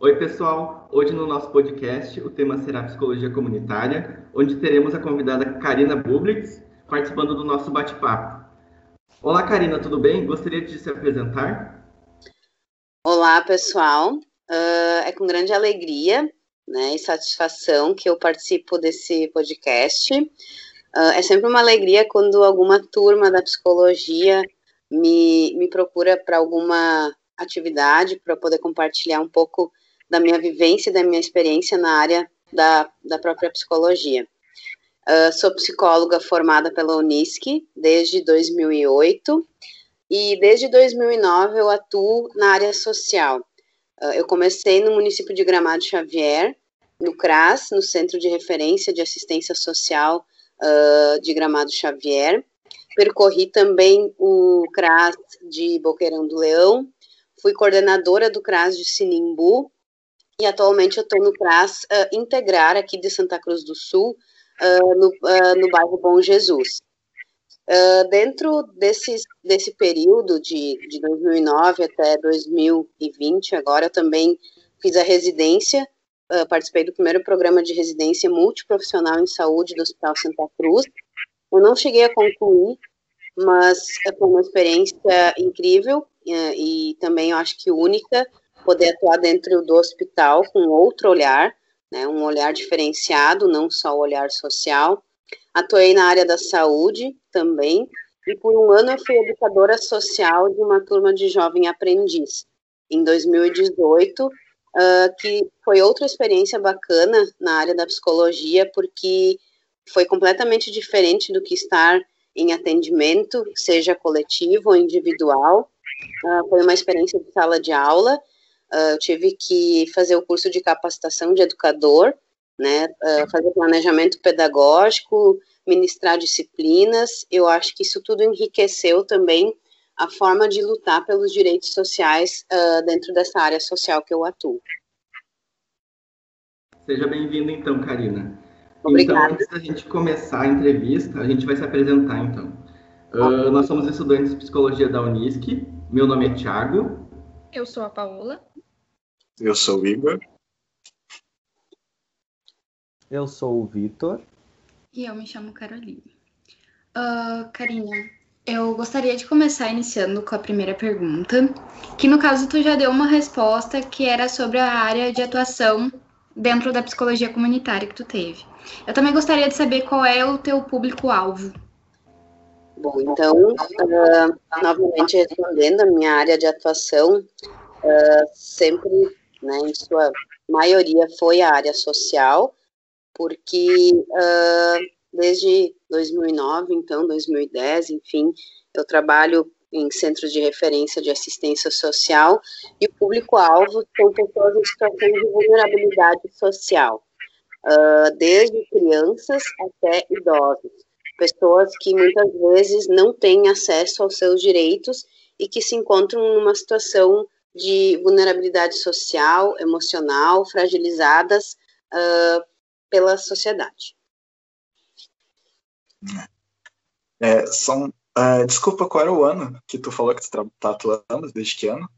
Oi, pessoal! Hoje no nosso podcast o tema será Psicologia Comunitária, onde teremos a convidada Karina Bublitz participando do nosso bate-papo. Olá, Karina, tudo bem? Gostaria de se apresentar? Olá, pessoal. Uh, é com grande alegria né, e satisfação que eu participo desse podcast. Uh, é sempre uma alegria quando alguma turma da psicologia me, me procura para alguma atividade, para poder compartilhar um pouco da minha vivência e da minha experiência na área da, da própria psicologia. Uh, sou psicóloga formada pela Unisc desde 2008 e desde 2009 eu atuo na área social. Uh, eu comecei no município de Gramado Xavier, no CRAS, no Centro de Referência de Assistência Social uh, de Gramado Xavier. Percorri também o CRAS de Boqueirão do Leão, fui coordenadora do CRAS de Sinimbu e atualmente eu estou no CRAS Integrar aqui de Santa Cruz do Sul, uh, no, uh, no bairro Bom Jesus. Uh, dentro desse, desse período de, de 2009 até 2020, agora eu também fiz a residência, participei do primeiro programa de residência multiprofissional em saúde do Hospital Santa Cruz. Eu não cheguei a concluir, mas foi uma experiência incrível e também eu acho que única poder atuar dentro do hospital com outro olhar, né, um olhar diferenciado, não só o olhar social. Atuei na área da saúde também, e por um ano eu fui educadora social de uma turma de jovem aprendiz. Em 2018, uh, que foi outra experiência bacana na área da psicologia, porque foi completamente diferente do que estar em atendimento, seja coletivo ou individual. Uh, foi uma experiência de sala de aula eu tive que fazer o curso de capacitação de educador, né, uh, fazer planejamento pedagógico, ministrar disciplinas. Eu acho que isso tudo enriqueceu também a forma de lutar pelos direitos sociais uh, dentro dessa área social que eu atuo. Seja bem-vinda, então, Karina. Obrigada. Então, antes da gente começar a entrevista, a gente vai se apresentar, então. Uh, nós somos estudantes de psicologia da Unisc. Meu nome é Thiago. Eu sou a Paola. Eu sou o Igor. Eu sou o Vitor. E eu me chamo Carolina. Uh, Karina, eu gostaria de começar iniciando com a primeira pergunta, que no caso tu já deu uma resposta que era sobre a área de atuação dentro da psicologia comunitária que tu teve. Eu também gostaria de saber qual é o teu público-alvo. Bom, então, uh, novamente respondendo, a minha área de atuação uh, sempre né, em sua maioria foi a área social, porque uh, desde 2009, então 2010, enfim, eu trabalho em centros de referência de assistência social e o público-alvo são pessoas em situação de vulnerabilidade social, uh, desde crianças até idosos, pessoas que muitas vezes não têm acesso aos seus direitos e que se encontram numa situação de vulnerabilidade social, emocional, fragilizadas uh, pela sociedade. É, são, uh, desculpa, qual era o ano que tu falou que tu está atuando? Desde que ano?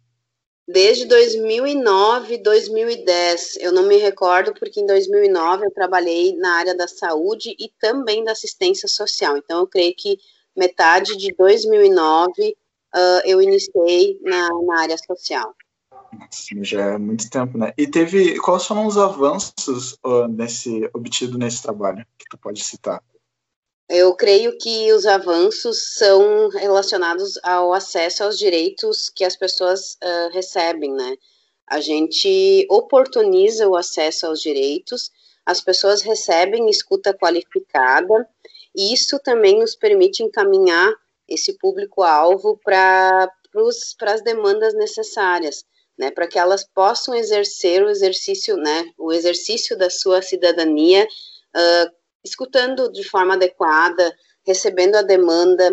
Desde 2009, 2010. Eu não me recordo porque em 2009 eu trabalhei na área da saúde e também da assistência social. Então eu creio que metade de 2009 uh, eu iniciei na, na área social. Já é muito tempo, né? E teve, quais foram os avanços uh, nesse, obtido nesse trabalho que tu pode citar? Eu creio que os avanços são relacionados ao acesso aos direitos que as pessoas uh, recebem, né? A gente oportuniza o acesso aos direitos, as pessoas recebem escuta qualificada, e isso também nos permite encaminhar esse público-alvo para as demandas necessárias, né, para que elas possam exercer o exercício, né, o exercício da sua cidadania, uh, escutando de forma adequada, recebendo a demanda.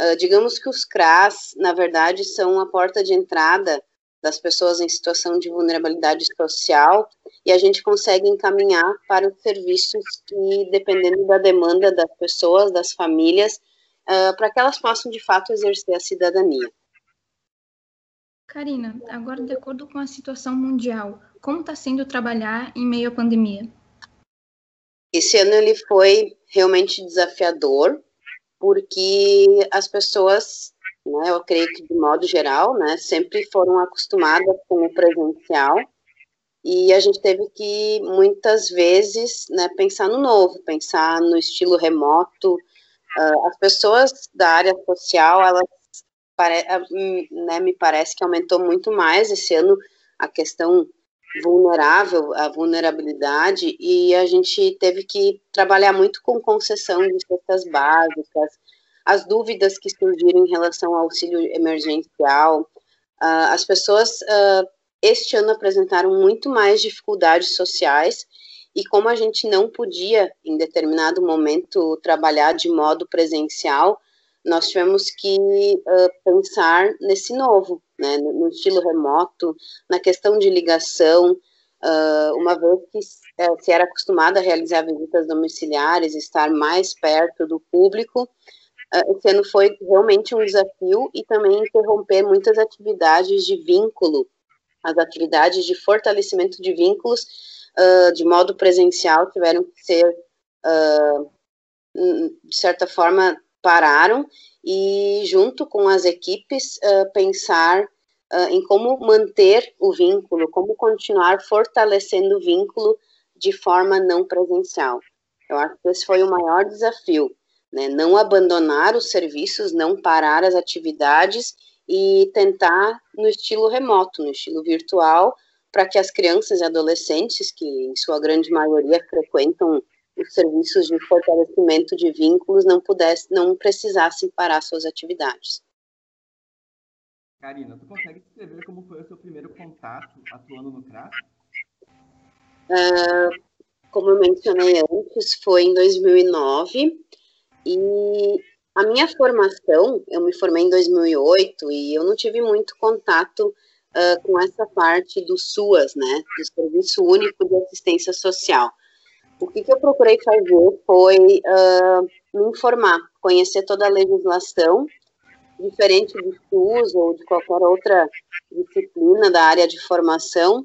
Uh, digamos que os CRAS, na verdade, são a porta de entrada das pessoas em situação de vulnerabilidade social e a gente consegue encaminhar para os serviços que, dependendo da demanda das pessoas, das famílias, uh, para que elas possam de fato exercer a cidadania. Karina, agora de acordo com a situação mundial, como está sendo trabalhar em meio à pandemia? Esse ano ele foi realmente desafiador, porque as pessoas, né, eu creio que de modo geral, né, sempre foram acostumadas com o presencial e a gente teve que muitas vezes, né, pensar no novo, pensar no estilo remoto. Uh, as pessoas da área social, elas ah, hum, né, me parece que aumentou muito mais esse ano a questão vulnerável, a vulnerabilidade, e a gente teve que trabalhar muito com concessão de cestas básicas, as dúvidas que surgiram em relação ao auxílio emergencial. Uh, as pessoas este ano apresentaram muito mais dificuldades sociais, e como a gente não podia, em determinado momento, trabalhar de modo presencial, nós tivemos que uh, pensar nesse novo, né, no estilo remoto, na questão de ligação, uh, uma vez que uh, se era acostumada a realizar visitas domiciliares, estar mais perto do público, esse ano foi realmente um desafio e também interromper muitas atividades de vínculo, as atividades de fortalecimento de vínculos de modo presencial tiveram que ser, de certa forma, pararam e, junto com as equipes, uh, pensar uh, em como manter o vínculo, como continuar fortalecendo o vínculo de forma não presencial. Eu acho que esse foi o maior desafio, né? Não abandonar os serviços, não parar as atividades e tentar no estilo remoto, no estilo virtual, para que as crianças e adolescentes, que em sua grande maioria frequentam os serviços de fortalecimento de vínculos não pudesse, não precisassem parar suas atividades. Karina, tu consegue descrever como foi o seu primeiro contato atuando no CRAS? Uh, como eu mencionei antes, foi em 2009 e a minha formação, eu me formei em 2008 e eu não tive muito contato uh, com essa parte do SUAS, né, do Serviço Único de Assistência Social. O que, que eu procurei fazer foi uh, me informar, conhecer toda a legislação, diferente do SUS ou de qualquer outra disciplina da área de formação,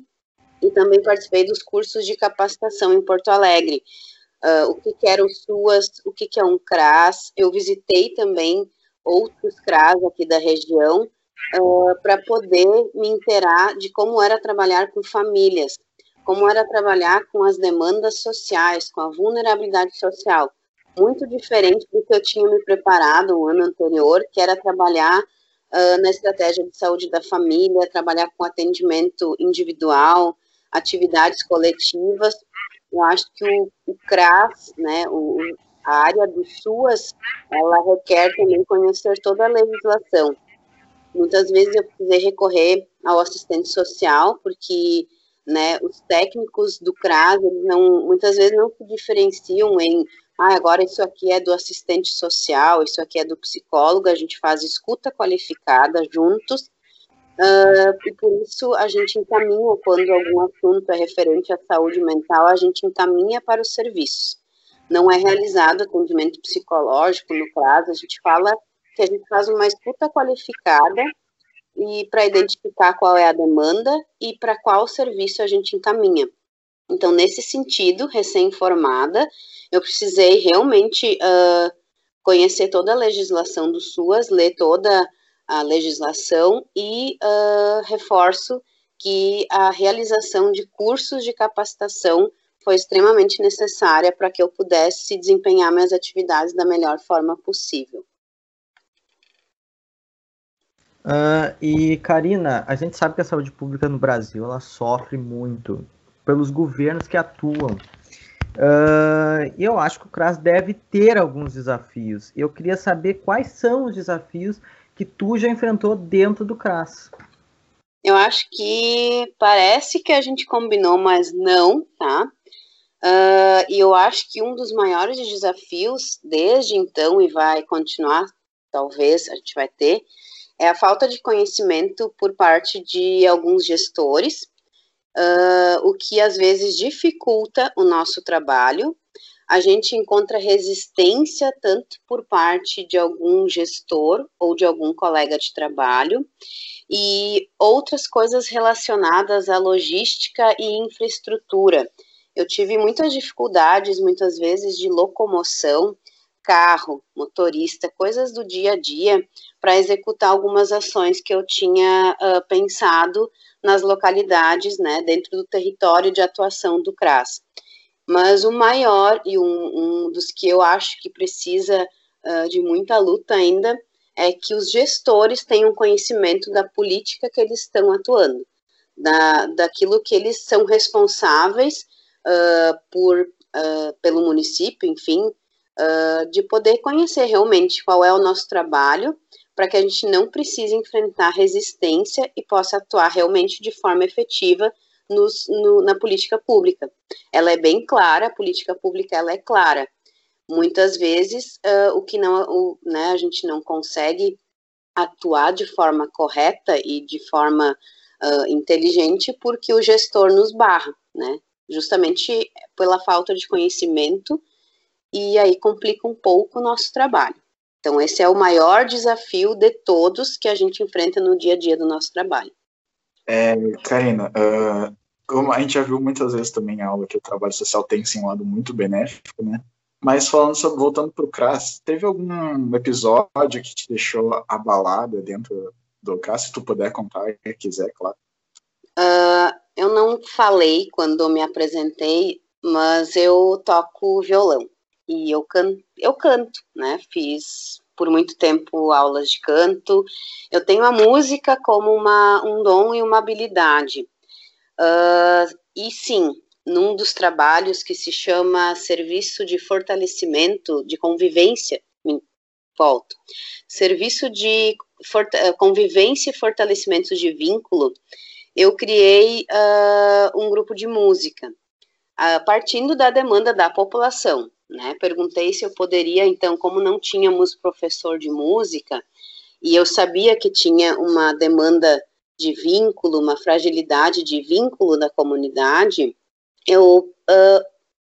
e também participei dos cursos de capacitação em Porto Alegre. Uh, o que, que era o SUAS, o que, que é um CRAS, eu visitei também outros CRAS aqui da região, uh, para poder me inteirar de como era trabalhar com famílias, como era trabalhar com as demandas sociais, com a vulnerabilidade social, muito diferente do que eu tinha me preparado no ano anterior, que era trabalhar uh, na estratégia de saúde da família, trabalhar com atendimento individual, atividades coletivas. Eu acho que o, o CRAS, né, o, a área do SUAS, ela requer também conhecer toda a legislação. Muitas vezes eu precisei recorrer ao assistente social, porque né? Os técnicos do CRAS, eles não, muitas vezes não se diferenciam em, ah, agora isso aqui é do assistente social, isso aqui é do psicólogo, a gente faz escuta qualificada juntos, uh, e por isso a gente encaminha, quando algum assunto é referente à saúde mental, a gente encaminha para os serviços. Não é realizado atendimento psicológico no CRAS, a gente fala que a gente faz uma escuta qualificada e para identificar qual é a demanda e para qual serviço a gente encaminha. Então, nesse sentido, recém-formada, eu precisei realmente uh, conhecer toda a legislação do SUAS, ler toda a legislação e uh, reforço que a realização de cursos de capacitação foi extremamente necessária para que eu pudesse desempenhar minhas atividades da melhor forma possível. Uh, e, Karina, a gente sabe que a saúde pública no Brasil ela sofre muito pelos governos que atuam. Uh, eu acho que o CRAS deve ter alguns desafios. Eu queria saber quais são os desafios que tu já enfrentou dentro do CRAS. Eu acho que parece que a gente combinou, mas não, tá? Uh, e eu acho que um dos maiores desafios desde então e vai continuar, talvez a gente vai ter, é a falta de conhecimento por parte de alguns gestores, uh, o que às vezes dificulta o nosso trabalho, a gente encontra resistência tanto por parte de algum gestor ou de algum colega de trabalho e outras coisas relacionadas à logística e infraestrutura. Eu tive muitas dificuldades, muitas vezes, de locomoção, carro, motorista, coisas do dia a dia, para executar algumas ações que eu tinha uh, pensado nas localidades, né, dentro do território de atuação do CRAS. Mas o maior e um, um dos que eu acho que precisa uh, de muita luta ainda é que os gestores tenham conhecimento da política que eles estão atuando, da, daquilo que eles são responsáveis uh, por, pelo município, enfim, de poder conhecer realmente qual é o nosso trabalho, para que a gente não precise enfrentar resistência e possa atuar realmente de forma efetiva nos, no, na política pública. Ela é bem clara, a política pública ela é clara. Muitas vezes uh, o que não, o, né, a gente não consegue atuar de forma correta e de forma uh, inteligente porque o gestor nos barra, né? Justamente pela falta de conhecimento e aí complica um pouco o nosso trabalho. Então, esse é o maior desafio de todos que a gente enfrenta no dia a dia do nosso trabalho. É, Karina, uh, como a gente já viu muitas vezes também a aula que o trabalho social tem sim um lado muito benéfico, né? Mas falando sobre, voltando para o CRAS, teve algum episódio que te deixou abalada dentro do CRAS? Se tu puder contar, se quiser, claro. Uh, eu não falei quando me apresentei, mas eu toco violão e eu canto, eu canto, né? Fiz por muito tempo aulas de canto. Eu tenho a música como uma, um dom e uma habilidade. Uh, e sim, num dos trabalhos que se chama Serviço de Fortalecimento de Convivência, volto, Serviço de Convivência e Fortalecimento de Vínculo, eu criei uh, um grupo de música, uh, partindo da demanda da população. Né? Perguntei se eu poderia, então, como não tínhamos professor de música, e eu sabia que tinha uma demanda de vínculo, uma fragilidade de vínculo da comunidade, eu, uh,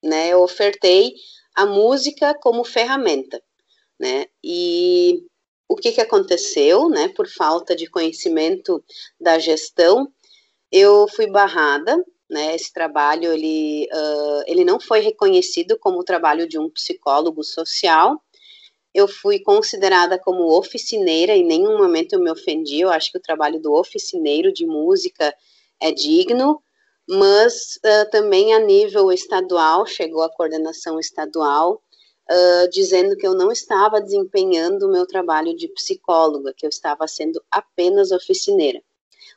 né, eu ofertei a música como ferramenta, né, e o que que aconteceu, né, por falta de conhecimento da gestão, eu fui barrada, né, esse trabalho, ele, uh, ele não foi reconhecido como o trabalho de um psicólogo social, eu fui considerada como oficineira, em nenhum momento eu me ofendi, eu acho que o trabalho do oficineiro de música é digno, mas uh, também a nível estadual, chegou a coordenação estadual, uh, dizendo que eu não estava desempenhando o meu trabalho de psicóloga, que eu estava sendo apenas oficineira.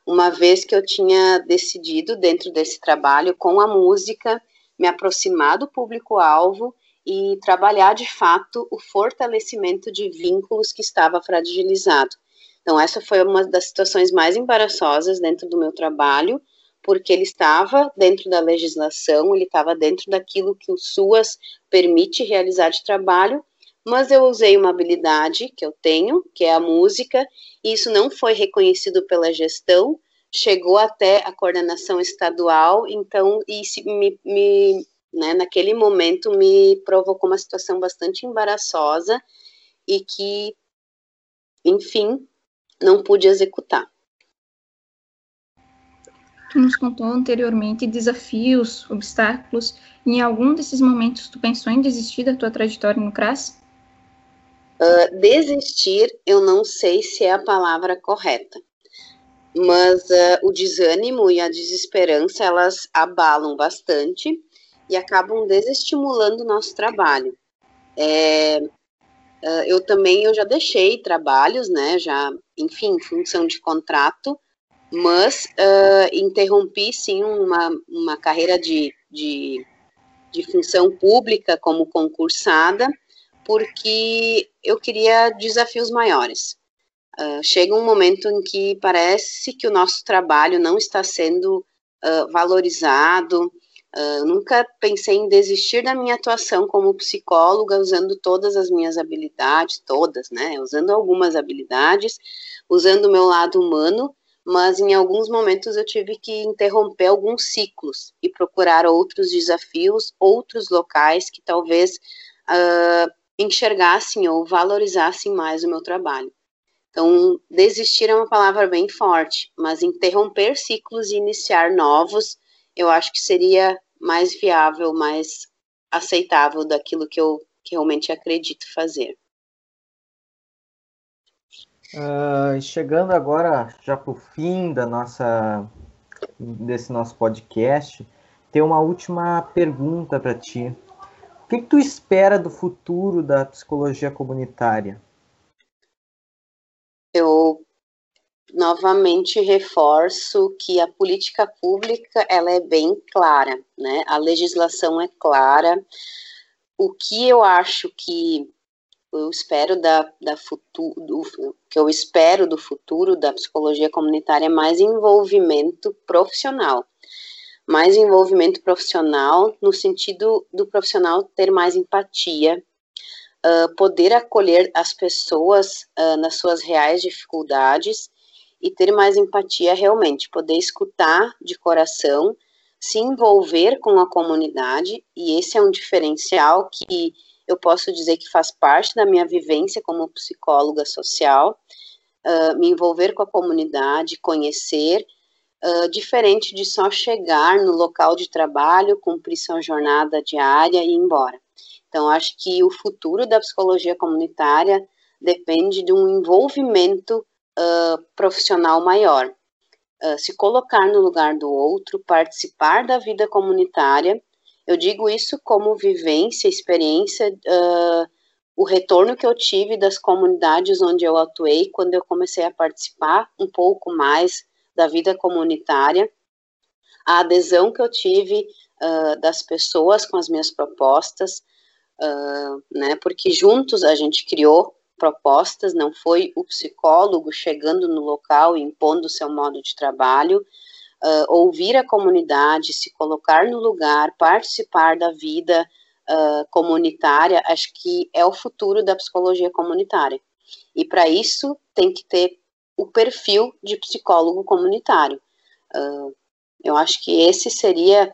Uma vez que eu tinha decidido, dentro desse trabalho, com a música, me aproximar do público-alvo e trabalhar de fato o fortalecimento de vínculos que estava fragilizado. Então, essa foi uma das situações mais embaraçosas dentro do meu trabalho, porque ele estava dentro da legislação, ele estava dentro daquilo que o SUAS permite realizar de trabalho, mas eu usei uma habilidade que eu tenho, que é a música, e isso não foi reconhecido pela gestão, chegou até a coordenação estadual, então me, me né, naquele momento me provocou uma situação bastante embaraçosa e que, enfim, não pude executar. Tu nos contou anteriormente desafios, obstáculos, em algum desses momentos tu pensou em desistir da tua trajetória no CRAS? Uh, desistir, eu não sei se é a palavra correta, mas uh, o desânimo e a desesperança, elas abalam bastante e acabam desestimulando o nosso trabalho. É, uh, eu também, eu já deixei trabalhos, né, já, enfim, função de contrato, mas interrompi sim uma, uma carreira de, de, de função pública como concursada, porque eu queria desafios maiores. Uh, chega um momento em que parece que o nosso trabalho não está sendo uh, valorizado. Uh, nunca pensei em desistir da minha atuação como psicóloga, usando todas as minhas habilidades, todas, né? Usando algumas habilidades, usando o meu lado humano, mas em alguns momentos eu tive que interromper alguns ciclos e procurar outros desafios, outros locais que talvez uh, enxergassem ou valorizassem mais o meu trabalho. Então, desistir é uma palavra bem forte, mas interromper ciclos e iniciar novos, eu acho que seria mais viável, mais aceitável daquilo que eu que realmente acredito fazer. Uh, chegando agora já para o fim da nossa desse nosso podcast, tem uma última pergunta para ti. O que, que, tu espera do futuro da psicologia comunitária? Eu novamente reforço que a política pública ela é bem clara, né? A legislação é clara. O que eu acho que eu espero da, da futuro, que eu espero do futuro da psicologia comunitária é mais envolvimento profissional. Mais envolvimento profissional no sentido do profissional ter mais empatia, uh, poder acolher as pessoas uh, nas suas reais dificuldades e ter mais empatia realmente, poder escutar de coração, se envolver com a comunidade, e esse é um diferencial que eu posso dizer que faz parte da minha vivência como psicóloga social, uh, me envolver com a comunidade, conhecer, uh, diferente de só chegar no local de trabalho, cumprir sua jornada diária e ir embora. Então, acho que o futuro da psicologia comunitária depende de um envolvimento uh, profissional maior. se colocar no lugar do outro, participar da vida comunitária eu digo isso como vivência, experiência, uh, o retorno que eu tive das comunidades onde eu atuei quando eu comecei a participar um pouco mais da vida comunitária, a adesão que eu tive uh, das pessoas com as minhas propostas, uh, né, porque juntos a gente criou propostas, não foi o psicólogo chegando no local e impondo o seu modo de trabalho, uh, ouvir a comunidade, se colocar no lugar, participar da vida uh, comunitária, acho que é o futuro da psicologia comunitária. E para isso tem que ter o perfil de psicólogo comunitário. Uh, eu acho que esse seria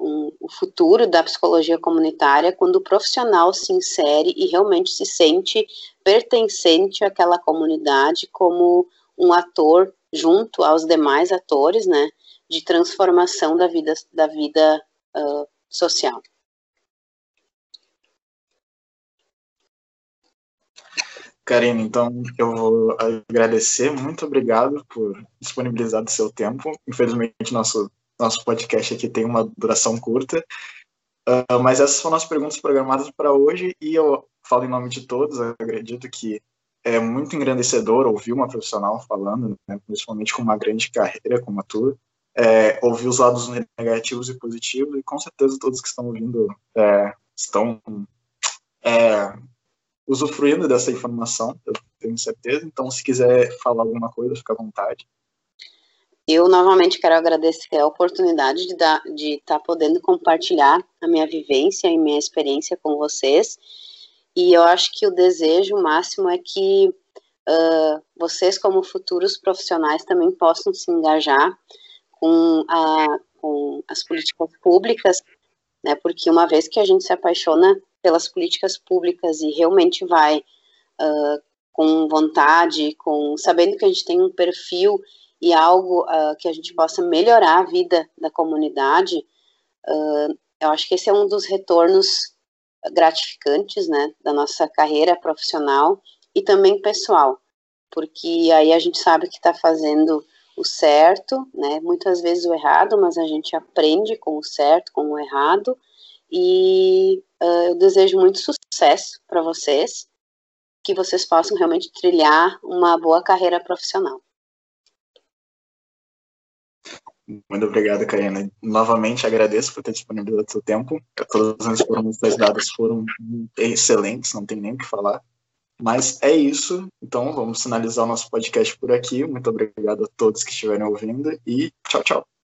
um, o futuro da psicologia comunitária quando o profissional se insere e realmente se sente pertencente àquela comunidade como um ator junto aos demais atores, né, de transformação da vida, da vida uh, social. Karine, então eu vou agradecer, muito obrigado por disponibilizar o seu tempo. Infelizmente, nosso, nosso podcast aqui tem uma duração curta, uh, mas essas foram as perguntas programadas para hoje e eu falo em nome de todos, acredito que é muito engrandecedor ouvir uma profissional falando, né, principalmente com uma grande carreira como a tua, é, ouvir os lados negativos e positivos, e com certeza todos que estão ouvindo é, estão é, usufruindo dessa informação, eu tenho certeza. Então, se quiser falar alguma coisa, fica à vontade. Eu novamente quero agradecer a oportunidade de estar de tá podendo compartilhar a minha vivência e minha experiência com vocês e eu acho que o desejo máximo é que uh, vocês, como futuros profissionais, também possam se engajar com, a, com as políticas públicas, né? Porque uma vez que a gente se apaixona pelas políticas públicas e realmente vai uh, com vontade, com sabendo que a gente tem um perfil e algo uh, que a gente possa melhorar a vida da comunidade, uh, eu acho que esse é um dos retornos gratificantes, né, da nossa carreira profissional e também pessoal, porque aí a gente sabe que está fazendo o certo, né, muitas vezes o errado, mas a gente aprende com o certo, com o errado, e uh, eu desejo muito sucesso para vocês, que vocês possam realmente trilhar uma boa carreira profissional. Muito obrigado, Karina. Novamente agradeço por ter disponibilizado seu tempo. Todas as informações dadas foram excelentes, não tem nem o que falar. Mas é isso. Então vamos finalizar o nosso podcast por aqui. Muito obrigado a todos que estiverem ouvindo e tchau, tchau.